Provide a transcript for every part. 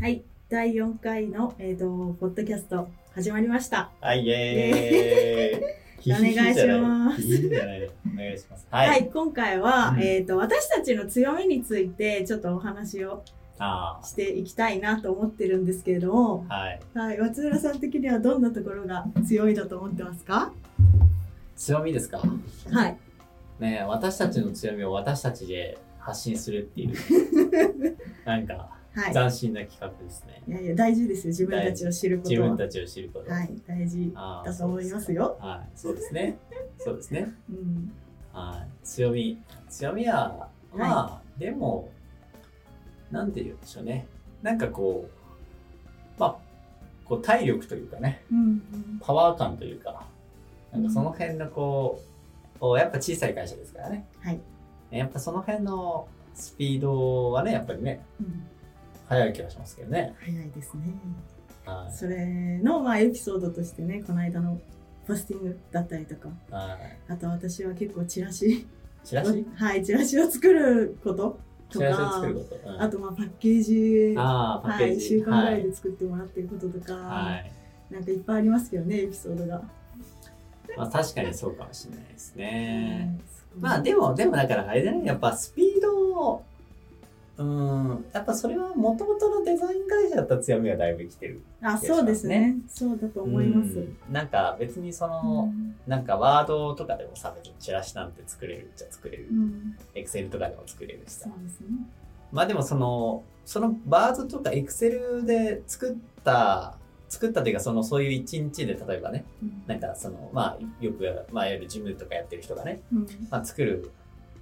はい、第4回の、えー、とポッドキャスト始まりました。はい、イエーイ。お願いしますいいお願いします。はい、はい。今回は、うんえー、と私たちの強みについてちょっとお話をあしていきたいなと思ってるんですけれども、あ、はい。はい、松浦さん的にはどんなところが強いだと思ってますか？強みですか？はい。ねえ私たちの強みを私たちで発信するっていう、なんか、はい。斬新な企画ですね。いやいや、大事ですよ。自分たちを知ることは。自分たちを知ること。はい、大事だと思いますよ。そうですかはい、そうですね。そうですね。うん。はい。強み。強みは、まあ、でも、なんて言うんでしょうね。なんかこう、まあ、こう体力というかね、うんうん。パワー感というか、なんかその辺のこう、こうやっぱ小さい会社ですからね。はい。やっぱその辺のスピードはね、やっぱりね、うん速い気がしますけどね。早いですね。はそれの、まあ、エピソードとしてね、この間のポスティングだったりとか、い。はい。あと私は結構チラシ、チラシ？はい、チラシを作ることとチラシをか、作ること。うんあとまあパッケージ、あーパッケはい、1ージ。週間ぐらいで作ってもらってることとか、はい。なんかいっぱいありますけどね、エピソードが。まあ確かにそうかもしれないですね。うんまあでも、でもだからあれだね、やっぱスピードを、うーん、やっぱそれはもともとのデザイン会社だった強みがだいぶ生きてる。あ、そうですね。そうだと思います。うんなんか別にその、うんなんかワードとかでもさ、別にチラシなんて作れるっちゃ作れるう。ん、エクセルとかでも作れるしさそう。ですね。まあでもその、そのバーズとかエクセルで作った、作ったというかそのそういう一日で例えばね、うんなんかその、まあよく、まあいわゆるジムとかやってる人がね、うんまあ作る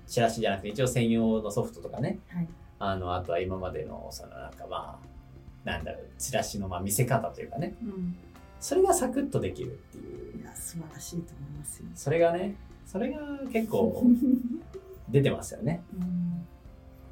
チラシじゃなくて一応専用のソフトとかね、はいあの、あとは今までのそのなんかまあ、なんだろう、チラシのまあ見せ方というかね、うん、それがサクッとできるっていういや、素晴らしいと思いますよ。それがね、それが結構 出てますよね。うん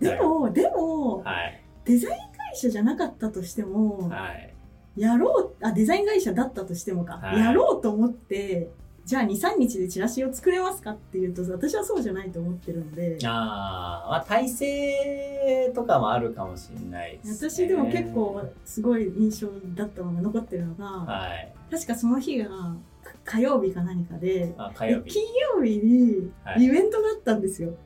でも、でも、はい。デザイン会社じゃなかったとしても、はい。やろう、あ、デザイン会社だったとしてもか、はいやろうと思って、じゃあ2、3日でチラシを作れますかっていうと、私はそうじゃないと思ってるんで、ああ、まあ体制とかもあるかもしれないです、ね。私でも結構すごい印象だったのが残ってるのが、はい。確かその日がか火曜日か何かで、あ火曜日。金曜日にはいイベントがあったんですよ。なん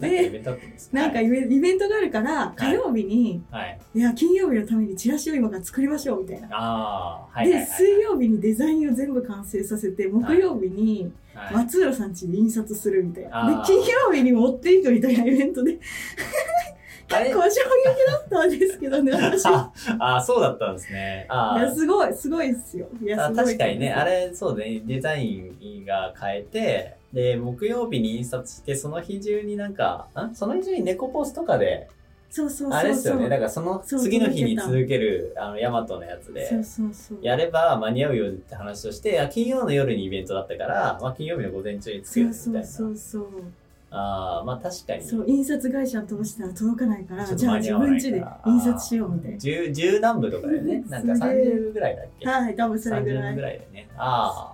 かイベントあったんでなんかイベ,、イベントがあるから、火曜日に、はい。い、や、金曜日のためにチラシを今から作りましょうみたいな。ああ、で、はい。水曜日にデザインを全部完成させて、木曜日にはい、松浦さん家で印刷するみたいな。で金曜日に持っていくみたいなイベントで、結構衝撃だったんですけどね、私。いああ、そうだったんですね。あや、すごい、すごいっすよ。いや、あすごい。確かにね、あ。れ、そうね、デザインが変えて、で、木曜日に印刷して、その日中になんか、んその日中に猫ポスとかで、そうそう。あれですよね、だからその次の日に続ける、あの、ヤマトのやつでそ、うそうそう。やれば間に合うよって話をして、あ金曜の夜にイベントだったから、まあ金曜日の午前中に作そうるみたいな。そうそうそう。ああ、まあ確かに。そう、印刷会社通したら届かないから、じゃあ自分家で印刷しようみたいな。十、十何部とかでね、なんかすげえ30部ぐらいだっけ？はい、多分それぐ ?30 らい部ぐ。らいでね。ああ、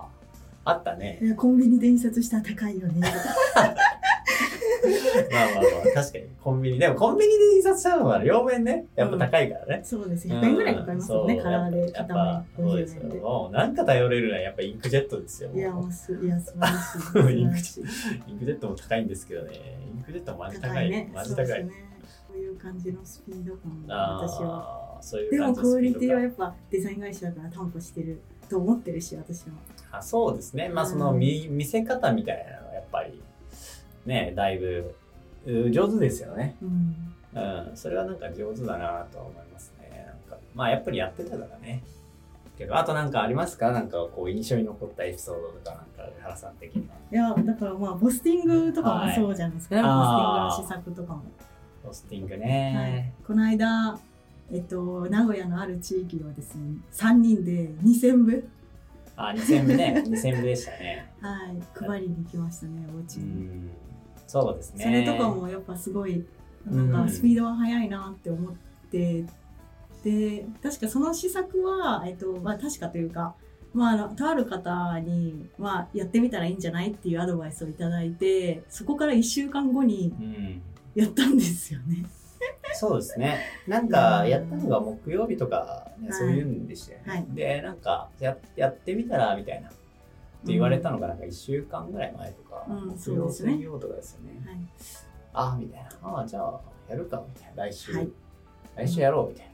あったね。コンビニで印刷したら高いよね。まあまあまあ、確かに。コンビニ。でもコンビニで印刷したのは両面ね、やっぱ高いからね。そうです。100円ぐらいかかりますよね、うんカラーでやっ片ぱ目そうですよ。50円で。もうなんか頼れるのはやっぱインクジェットですよ。いや、もうす、いや、素晴らしい。素イ晴ンクジェットも高いんですけどね。インクジェットもマジ高い。ね。マジ高い。こういう感じのスピード感が私は。でもクオリティはかやっぱデザイン会社だから担保してると思ってるし、私は。あそうですね。まあその見見せ方みたいなのはやっぱりね、だいぶう上手ですよね。うん。うん、それはなんか上手だなとは思いますね。なんかまあやっぱりやってたからね。けど、あとなんかありますか？なんかこう印象に残ったエピソードとかなんか原さん的には。いや、だからまあ、ポスティングとかもそうじゃないですか。ねポスティングの施策とかも。ポスティングはいね。。この間、えっと、名古屋のある地域はですね、3人で2000部、あ、2000部ね。2000部でしたね。はい、配りに行きましたね、お家うに。ん。そうですね。それとかもやっぱすごい、なんうんかスピードは速いなって思って、で、確かその施策は、えっと、まあ確かというか、まあ、あの、とある方に、まあ、やってみたらいいんじゃないっていうアドバイスをいただいて、そこから1週間後にうん。やったんですよね。そうですね。なんか、やったのが木曜日とか、ねはいそういうんでしたよね。はいで、なんかや、やってみたら、みたいな。って言われたのが、なんか1週間ぐらい前とか、うん木曜水曜とかですよね。はいあみたいな。ああ、じゃあ、やるか、みたいな。来週、はい来週やろう、みたいな。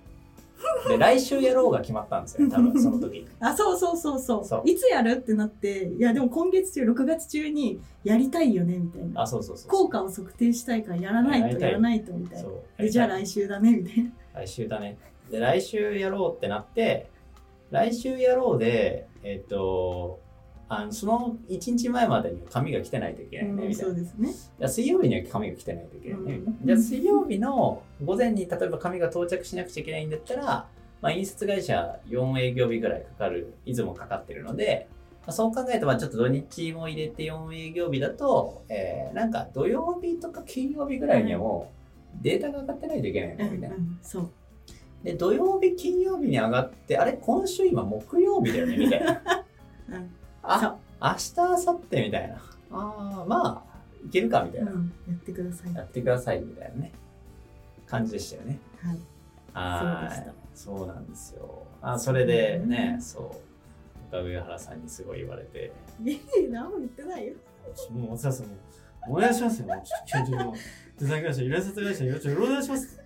で、来週やろうが決まったんですよ、多分その時に。あそうそうそうそうそういつやるってなっていやでも今月中6月中にやりたいよねみたいなあ、そうそうそう。効果を測定したいからやらないとやらないとみたいなそう。でじゃあ来来週だねみたいな来週だね。で、来週やろうってなって、来週やろうで、えっ、と、あのその1日前までに紙が来てないといけないね、うんみたいな。そうですねじゃあ水曜日には紙が来てないといけないね、うんじゃあ水曜日の午前に例えば紙が到着しなくちゃいけないんだったら、まあ、印刷会社4営業日ぐらいかかる、いつもかかってるので、まあ、そう考えると、まあちょっと土日も入れて4営業日だと、えーなんか土曜日とか金曜日ぐらいにはもうデータが上がってないといけないね、みたいなう。んそうで、土曜日、金曜日に上がって、あれ、今週今木曜日だよね、みたいな。う んあ、明日、明後日みたいな。ああ、まあ、いけるか、みたいな。うんやってくださいやってください、みたいなね。感じでしたよね。はいはそうでしたい。そうなんですよ。あ、それでね、そう。岡上原さんにすごい言われて、いや何も言ってないよもう、お世話さん、もう、お願いしますよ。ちょっと、ちょっと、もうデザイン会社、イラスト会社、よろしくお願いします。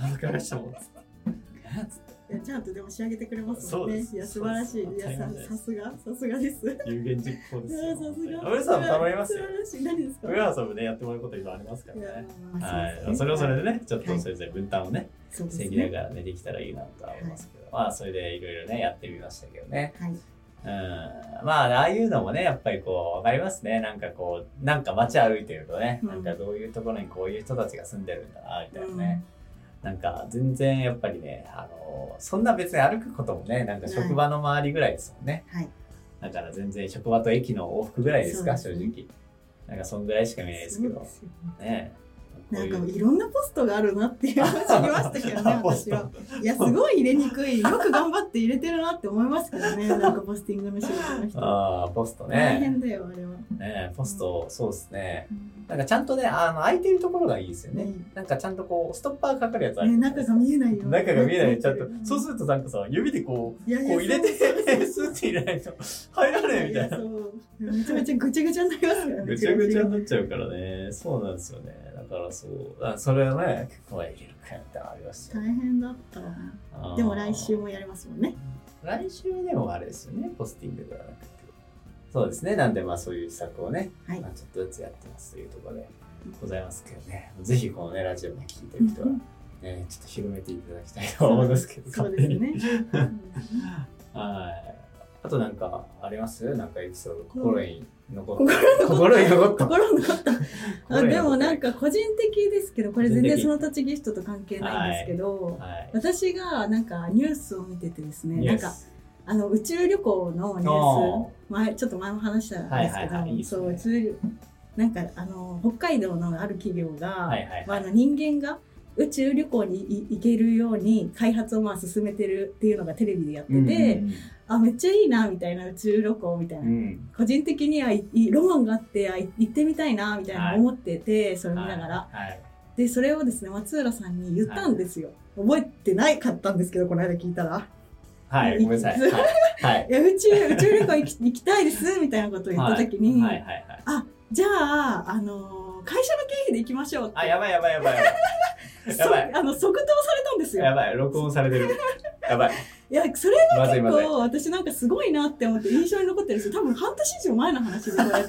わかりました、もう。つっちゃんとでも仕上げてくれますもんねいや素晴らしいいやささすがさすがですい有言実行ですやよ。さすが上さんも頼みますよ素。晴らしい何ですか？上原さんもね、やってもらうこといろいろありますからね。まあはい。それはそれでねね、ちょっとそれぞれ分担をね、防ぎなねがらね、できたらいいなとは思いますけど、まあ、それでいろいろね、やってみましたけどね。はいうん。まあ、ああいうのもね、やっぱりこう、わかりますね。なんかこう、なんか街歩いてるとね、うんなんかどういうところにこういう人たちが住んでるんだな、みたいなね。なんか全然やっぱりね、あの、そんな別に歩くこともね、なんか職場の周りぐらいですもんね。はい。だから全然職場と駅の往復ぐらいですか、ね。直。なんかそんぐらいしか見えないですけど。ねないんうかいろんなポストがあるなっていうのを知りましたけどね、私は。いや、すごい入れにくい。よく頑張って入れてるなって思いますけどね、なんかポスティングの仕事の人。ああ、ポストね。大変だよ、あれは。ねポスト、そうですね。うんなんかちゃんとね、あの、空いてるところがいいですよね。うんなんかちゃんとこう、ストッパーかかるやつあるね、中が見えないよ。中が見えない。ちゃんとう。そうするとなんかさ、指でこう、こう入れて、スーって入れないと入らねえみたいな。そうめちゃめちゃぐちゃぐちゃになりますからね。ぐちゃぐちゃになっちゃうからね。そうなんですよね。だからそう。あそれはね、結構入れるかみたいありましたよ大変だったでも来週もやりますもんね。来週でもあれですよね。ポスティングではなくて。そうですね。なんでまあそういう施策をね、はいまあ、ちょっとずつやってますというところでございますけどね。ぜひこのね、ラジオね、聞いてる人は、ね、ちょっと広めていただきたいと思いますけど、そうですに。ね。はい。あとなんかあります？なんかエピソード、心に残った。心心に残った。心残った。あ心に残った。でもなんか個人的ですけど、これ全然その立ちギフトと関係ないんですけど、はい。私がなんかニュースを見ててですね、なんかあの宇宙旅行のニュース、前ちょっと前も話したんですけはいはいはい。いう宇宙なんかあの北海道のある企業が、はいはいはい。まあ、あの人間が宇宙旅行にい行けるように開発をまあ進めてるっていうのがテレビでやってて、うんあめっちゃいいなみたいな宇宙旅行みたいな、うん。個人的にはいいロマンがあってあい行ってみたいなみたいなはい思ってて、それ見ながら、はい。でそれをですね松浦さんに言ったんですよ、覚えてないかったんですけどこの間聞いたらはい。ごめんなさい。はい。はい いや宇宙宇宙旅行行き行きたいですみたいなことを言った時に、はいはいはいはい。じゃあ、あのー会社の経費で行きましょうってあ、やばいやばいやばい やばい。あの即答されたんですよやばい。録音されてる。やばい。いやそれまずいまずい。結構私なんかすごいなって思って印象に残ってるんですよ多分半年以上前の話でこうやって。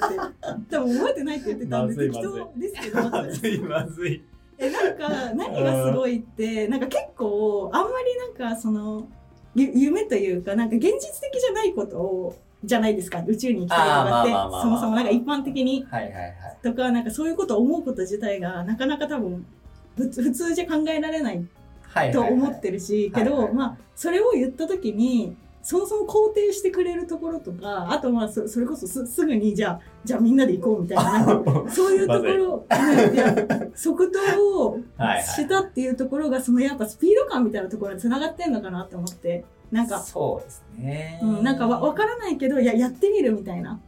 多分覚えてないって言ってたんで適当ですけど。まずいまずい。えなんか何がすごいってなんか結構あんまりなんかそのゆ夢というかなんか現実的じゃないことをじゃないですか。宇宙に行きたいとかってそもそもなんか一般的に。はいはいはい。とかなんかそういうことを思うこと自体がなかなか多分普通普通じゃ考えられないと思ってるし、けど、まあそれを言った時にそもそも肯定してくれるところとかあとまあそそれこそすすぐにじゃあじゃあみんなで行こうみたいなそういうところ、即答をしたっていうところがそのやっぱスピード感みたい。なところにつながってんのかなって思ってなんか、そうですね。うん、なんかわ分からないけどいややってみるみたいな。っ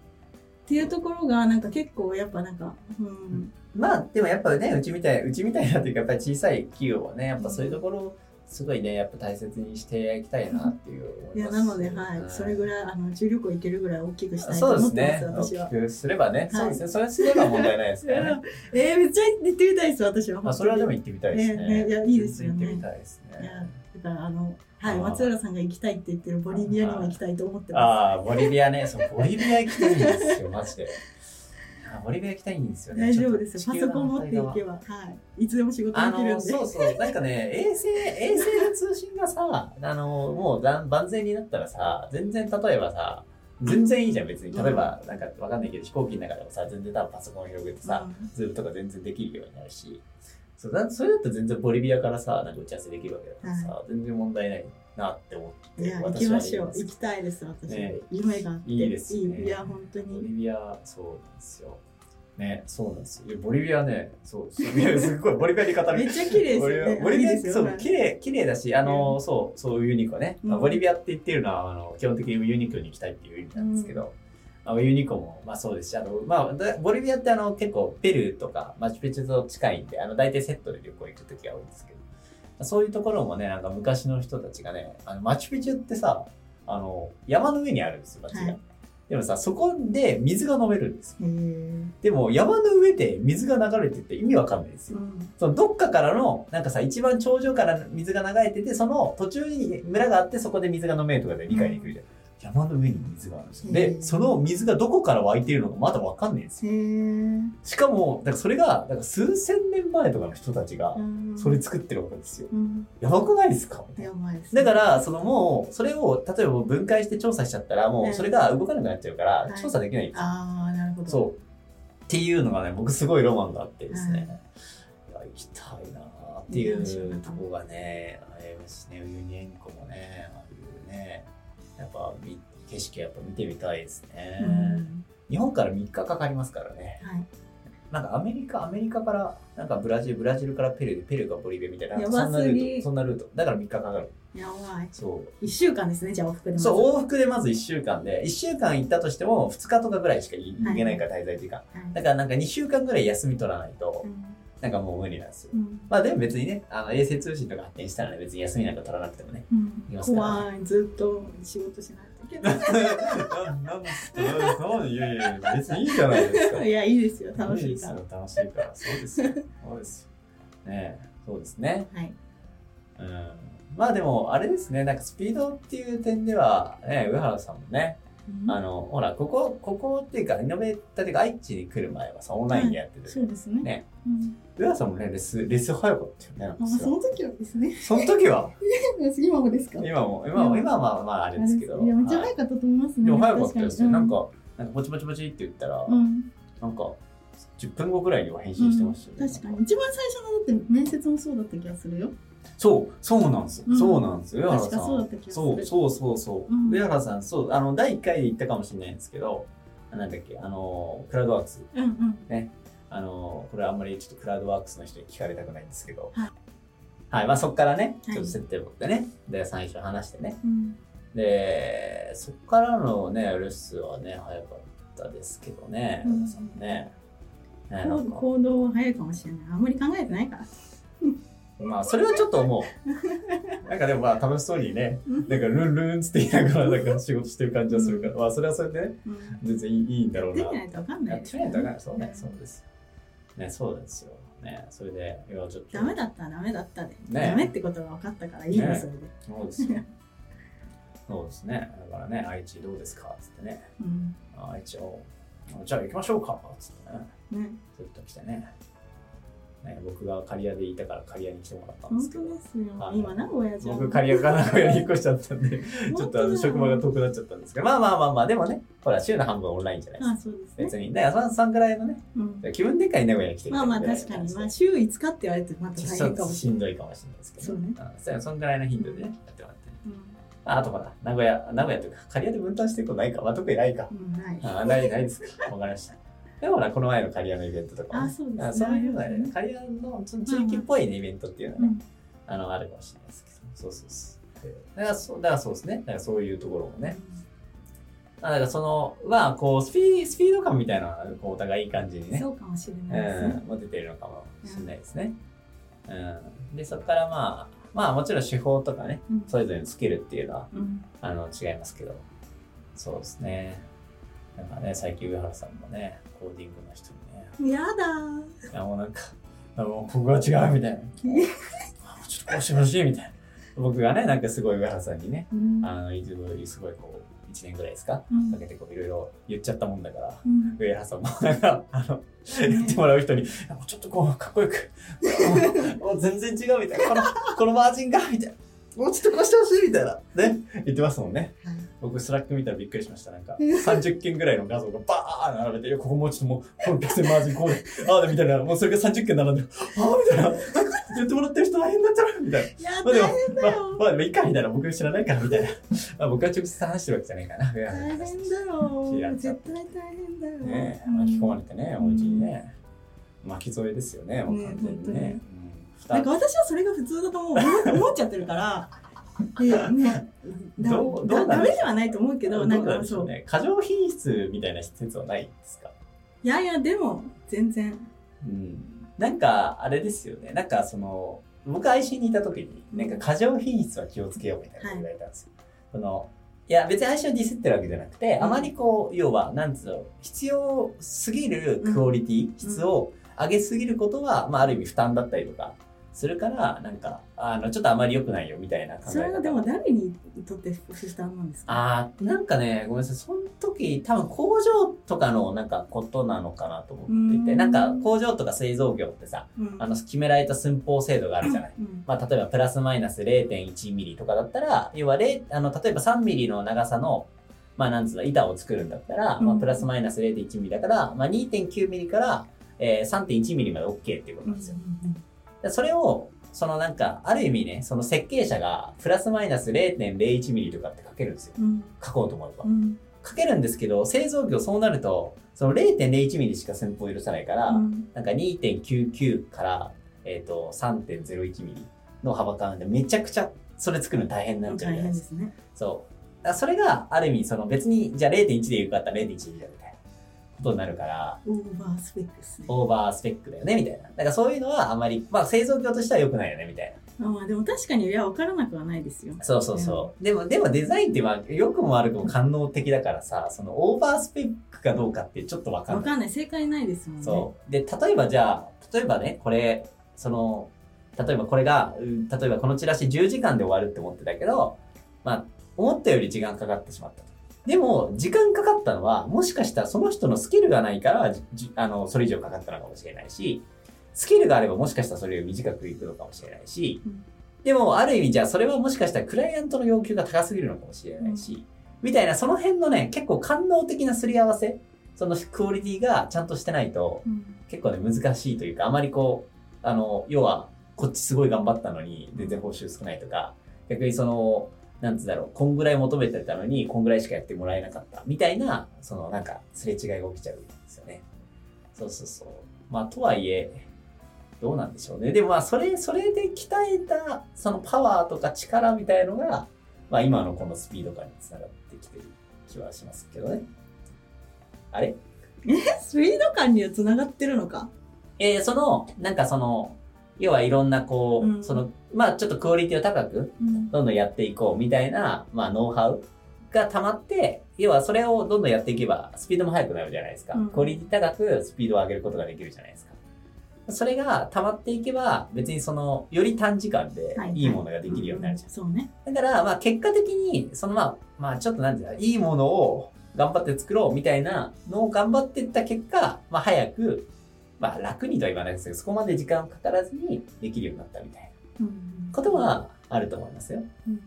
ていうところがなんか結構やっぱなんか、うん、まあ、でもやっぱね、うちみたい、うちみたいなっていうか、やっぱり小さい企業はね、やっぱそういうところ、すごいね、やっぱ大切にしていきたいなっていう思いや、います。なので、はい。それぐらい、あの、宇宙旅行行けるぐらい大きくしたいとそう思ですね。ってます、私は大。きくすればね、はいそうですね。それすれば問題ないですね。えー、めっちゃ行ってみたいです、私は。まあ、それはでもい行ってみたいですね。ねねいやいいですよね行ってみたいですね。や、だから、あの、はい、松浦さんが行きたいって言ってるボリビアにも行きたいと思ってまああ、ボリビアね、そう、ボリビア行きたいんですよ、マジで。あボリビア行きたいんですよす。ね。大丈夫ですよ。パソコン持っていけば、はい。いつでも仕事できるんで。そうそう、なんかね、衛星、衛星の通信がさ、あの、もうだ万全になったらさ、全然例えばさ、全然いいじゃん、別に。例えば、なんかわかんないけど、飛行機の中でもさ、全然多分パソコン広げてさ、 Zoom とか全然できるようになるし、そうだそれだったら全然ボリビアからさ、なんか打ち合わせできるわけだからさ、全然問題ないなって思って、いや、行きましょう。行きたいです、私。ね夢があって。いいですねいいいや、本当に。ボリビア、そうなんですよ。ね、そうなんですよ。ボリビアね、そうですっごい、ボリビアに語る。めっちゃ綺麗ですよねボリビア、そう綺麗、綺麗だし、あの、そう、そういうウユニ湖ね。まあうんボリビアって言ってるのは、あの、基本的にウユニ湖に行きたいっていう意味なんですけど、あのユニコも、まあそうですし、あの、まあ、だボリビアってあの、結構、ペルーとか、マチュピチュと近いんで、あの、大体セットで旅行行くときが多いんですけど、そういうところもね、なんか昔の人たちがね、あの、マチュピチュってさ、あの、山の上にあるんですよ、町が。はいでもさ、そこで水が飲めるんですよ。でも山の上で水が流れてて意味わかんないんですよ。うんそのどっかからの、なんかさ、一番頂上から水が流れてて、その途中に村があって、そこで水が飲めるとかで理解できるじゃん。山の上に水があるんですよ。へで、ーその水がどこから湧いているのかまだわかんないんですよ。しかも、だからそれが、数千年前とかの人たちがう、ん。それ作ってるわけですよ。うん。やばくないですか？やばいですだから、そのもう、それを、例えば分解して調査しちゃったら、もねうそれが動かなくなっちゃうからは、い。調査できないんですよ。ああなるほど。そう。っていうのがね、僕すごいロマンがあってですね、いや行きたい。なーっていうところがね、ありますね、ユニエンコもね、ああいうね、やっぱみ景色やっぱ見てみたいですね。うん日本から3日かかりますからね。はいなんかアメリカ、アメリカから、なんかブラジル、ブラジルからペルー、ペルーがボリビアみたいな、そんなルート、そんなルート。だから3日かかる。やばいそう。一週間ですねじゃあ往復でまずそう、往復でまず1週間で、1週間行ったとしても2日とかぐらいしか行けないから、滞在時間。はいだからなんか2週間ぐらい休み取らないとう、んなんかもう無理なんですよ。うんまあでも別にね、あの衛星通信とか発展したらね、別に休みなんか取らなくてもね。うんいますから怖いずっと仕事しないといけないなんですかいやいや、別にいいじゃないですか。いやいいですよ楽しいからいですよ楽しいから。そうですよ。そうですよ。ねえそうですね。はいうん。まあでも、あれですね、なんかスピードっていう点では、ね、上原さんもね、あの、ほら、ここ、ここっていうか、イノベーターっていうか、愛知に来る前はさ、オンラインでやってて、そうですね。ね。うん。さんもね、レス、レス早かったよね。なんかあその時はですね。その時は、今もですか？今も、今も、今はまあまああれですけど。いやめっちゃはい。早かったと思いますねでも早かったですよ。なんか、なんかポチポチポチって言ったら、うん。なんか、10分後ぐらいには返信してましたよね。確かに。一番最初のだって面接もそうだった気がするよそう、そうなんですよ。うんそうなんですよ。上原さん。そうそうそうそうそう。うん上原さん、そう、あの、第1回で言ったかもしれないんですけど、なんだっけ、あの、クラウドワークス。うんうんあの、これあんまりちょっとクラウドワークスの人に聞かれたくないんですけど、はい。はい、まあそっからね、はいちょっと設定持ってね、で、最初話してね。うんで、そっからのね、レッスンはね、早かったですけどね、うんさんもね。行動は早いかもしれないあんまり考えてないからまあ、それはちょっと思う。なんかでもまあ、楽しそうにね、うんなんかルンルンつって言いながら、なんか仕事してる感じはするから、まあ、それはそれでね、うん全然いいいいんだろうな。できないと分かんなやいってみないとわかんない。そうね、そうです。ね、そうですよ。ね、それで、いや、ちょっと。ダメだったらダメだったで、ねダメってことが分かったからいいですそれで、そうですよ。そうですね。だからね、愛知どうですかつってね。うんあ愛知を、じゃあ行きましょうかつってね。ね、ずっと来てね。ね、僕が刈谷でいたから刈谷に来てもらったんで本すけど。当ですよ、はい今名古屋じゃん僕、刈谷から名古屋に引っ越しちゃったんで、ちょっとあの職場が遠くなっちゃったんですけど、まあまあまあまあ、でもね、ほら、週の半分オンラインじゃないですあか。そうですね別に。だから、そんぐらいのね、うん気分でかい名古屋に来てみまあまあ確かに、まあ週5日って言われてまた大変かもしれない。しんどいかもしれないですけど、そうねんそそんぐらいの頻度でね、やってもらって。うんああとほら、名古屋、名古屋というか、刈谷で分担してることないか。まあ、特にないか。うん、ない。あない、ないですか。わかりました。でもほら、この前の刈谷のイベントとかもね、あ、そうですあそういうのはね、刈谷のその地域っぽいねイベントっていうのはね、うんあの、あるかもしれないですけど、そうそうそう。だからそうだからそうですね。だからそういうところもね、まあだからその、まあこう、スピスピード感みたいなのはこうお互いいい感じにね、そうかもしれないですね。うん、持てるのかもしれないですね。うん。で、そこからまあ、まあもちろん手法とかね、うんそれぞれのスキルっていうのは、うんあの、違いますけど、そうですね。なんかね、最近上原さんもね、コーディングの人にね、やだー。いやもうなんか、あもうここが違うみたいな。あもうちょっとこうしてほしいみたいな。僕がね、なんかすごい上原さんにね、うんあの、いつもすごいこう、1年ぐらいですか？うんかけてこういろいろ言っちゃったもんだから、うん上原さんもなんか、あの、言ってもらう人に、もうちょっとこう、かっこよく、もうもう全然違うみたいな、この、このマージンが、みたいな。もうちょっとこうしてほしいみたいな。ね。言ってますもんね。はい僕、 Slack 見たらびっくりしました。なんか、30件ぐらいの画像がバーン並べて、いやここもうちょっともう、このピクセルマージンこうで、ああでみたいな、もうそれが30件並んでる。ああみたいな。言ってもらってる人大変だったら、みたいな。いや、まあでもまあよ。、まあでもいいか、みたいな。僕知らないから、みたいな。まあ僕は直接話してるわけじゃないからな。大変だよ知らん。絶対大変だよ。ねうん巻き込まれてね、お家にね。巻き添えですよね、もう完全にね。なんか私はそれが普通だと思う思思っちゃってるから。でね、だだダメではないと思うけど、なんかそう。ね。過剰品質みたいな施設はないですか？いやいや、でも、全然。うん。なんか、あれですよね。なんか、その、僕 IC にいた時に、うんなんか過剰品質は気をつけようみたいなこと言われたんですよ。その、いや、別に IC をディスってるわけじゃなくて、うんあまりこう、要は、なんつうの、必要すぎるクオリティ、質を上げすぎることは、まあ、ある意味負担だったりとか、するから、なんか、あの、ちょっとあまり良くないよみたいな考え方。それはでも誰にとって負担なんですか？あーなんかね、ごめんなさい、その時、多分工場とかのなんかことなのかなと思っていて、うん。なんか工場とか製造業ってさ、うん。あの、決められた寸法精度があるじゃない？うん。まあ、例えばプラスマイナス0.1ミリとかだったら、要は0、あの、例えば3ミリの長さの、まあ、なんつうの、板を作るんだったら、まあ、うんプラスマイナス0.1ミリだから、まあ、2.9ミリから、えー、3.1ミリまで OK っていうことうんなんですよ。でそれを、そのなんか、ある意味ね、その設計者が、プラスマイナス0.01ミリとかって書けるんですよ。うん書こうと思えばう。ん書けるんですけど、製造業そうなると、その0.01ミリしか寸法許さないから、うんなんか2.99から、えっ、と、3.01ミリの幅感でめちゃくちゃそれ作るの大変になっちゃう大じゃないでか。変ですすね。そう。それがある意味、その別に、じゃあ0.1で言うかったら0.1でいいじことになるから、オーバースペックですね。オーバースペックだよね、みたいな。だからそういうのはあまり、まあ製造業としては良くないよね、みたいな。まあでも確かに、いや、分からなくはないですよ。そうそうそう。でも、でもデザインってまあ、良くも悪くも官能的だからさ、そのオーバースペックかどうかってちょっとわかんない。分かんない。正解ないですもんね。そう。で、例えばじゃあ、例えばね、これ、その、例えばこれが、うん例えばこのチラシ10時間で終わるって思ってたけど、まあ、思ったより時間かかってしまったと。でも、時間かかったのは、もしかしたらその人のスキルがないから、あの、それ以上かかったのかもしれないし、スキルがあればもしかしたらそれより短くいくのかもしれないし、うん。でも、ある意味じゃあそれはもしかしたらクライアントの要求が高すぎるのかもしれないし、みたいなその辺のね、結構官能的なすり合わせ、そのクオリティがちゃんとしてないと、うん。結構ね、難しいというか、あまりこう、あの、要は、こっちすごい頑張ったのに、全然報酬少ないとか、逆にその、なんつうんだろう、こんぐらい求めてたのに、こんぐらいしかやってもらえなかった、みたいな、その、なんか、すれ違いが起きちゃうんですよね。そうそうそう。まあ、とはいえ、どうなんでしょうね。でもまあ、それ、それで鍛えた、そのパワーとか力みたいのが、まあ、今のこのスピード感につながってきてる気はしますけどね。あれ？スピード感にはつながってるのか？えーその、なんかその、要はいろんなこう、うんその、まあちょっとクオリティを高く、うんどんどんやっていこうみたいな、まあノウハウが溜まって、要はそれをどんどんやっていけば、スピードも速くなるじゃないですか。うんクオリティ高くスピードを上げることができるじゃないですか。それが溜まっていけば、別にその、より短時間ではいいいものができるようになるじゃん。そうね。だから、まあ結果的に、そのまあ、まあちょっとなんていうの、いいものを頑張って作ろうみたいなのを頑張っていった結果、まあ早く、まあ楽にとは言わないですけど、そこまで時間かからずにできるようになったみたいうんなことはあると思いますよ。うん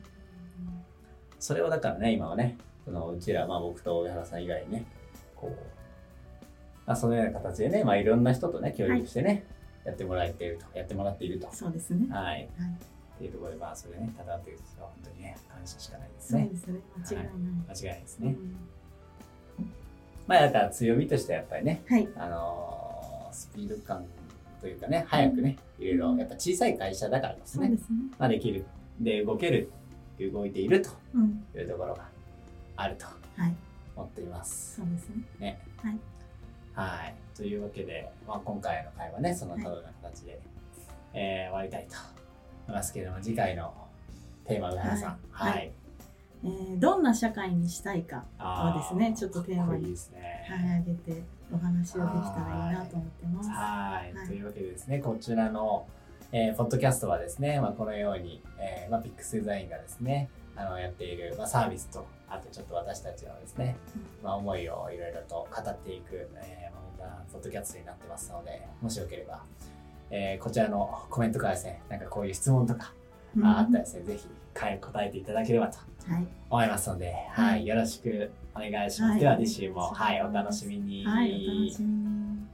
それをだからね、今はね、そのうちら、まあ僕と上原さん以外にね、こう、まあそのような形でね、まあいろんな人とね、協力してね、やってもらえていると、やってもらっていると。そうですね。はい。っていうところで、まあそれね、ただっていうのは本当にね、感謝しかないですね。そうですね。間違いない。間違いないですね。うんまあだから強みとしてはやっぱりね、はい。あのースピード感というかね、早くね、いろいろ、やっぱ小さい会社だからですね、ね。まあできる。で、動ける、動いているとうん。いうところがあると。はい。思っています。そうですね。ね。はい。はい。というわけで、まあ、今回の会はね、その他の形で、えー終わりたいと思いますけれども、次回のテーマ、上原さん。はいはい。えーどんな社会にしたいかあーをですねちょっとテーマに。はい、上げてお話をできたらいいなと思ってます。はい、はいというわけでですね、こちらの、えーポッドキャストはですね、まあ、このように、えーまあ、ピックスデザインがですね、あのやっている、まあ、サービスと、あとちょっと私たちのですね、まあ、思いをいろいろと語っていく、えーまたポッドキャストになってますので、もしよければ、えーこちらのコメントからですね、なんかこういう質問とか、うんああったらですね、ぜひかえ答えていただければとはい、思いますので、はい、よろしくお願いします。はいでは、次週も、はいお楽しみに。はい、お楽しみに。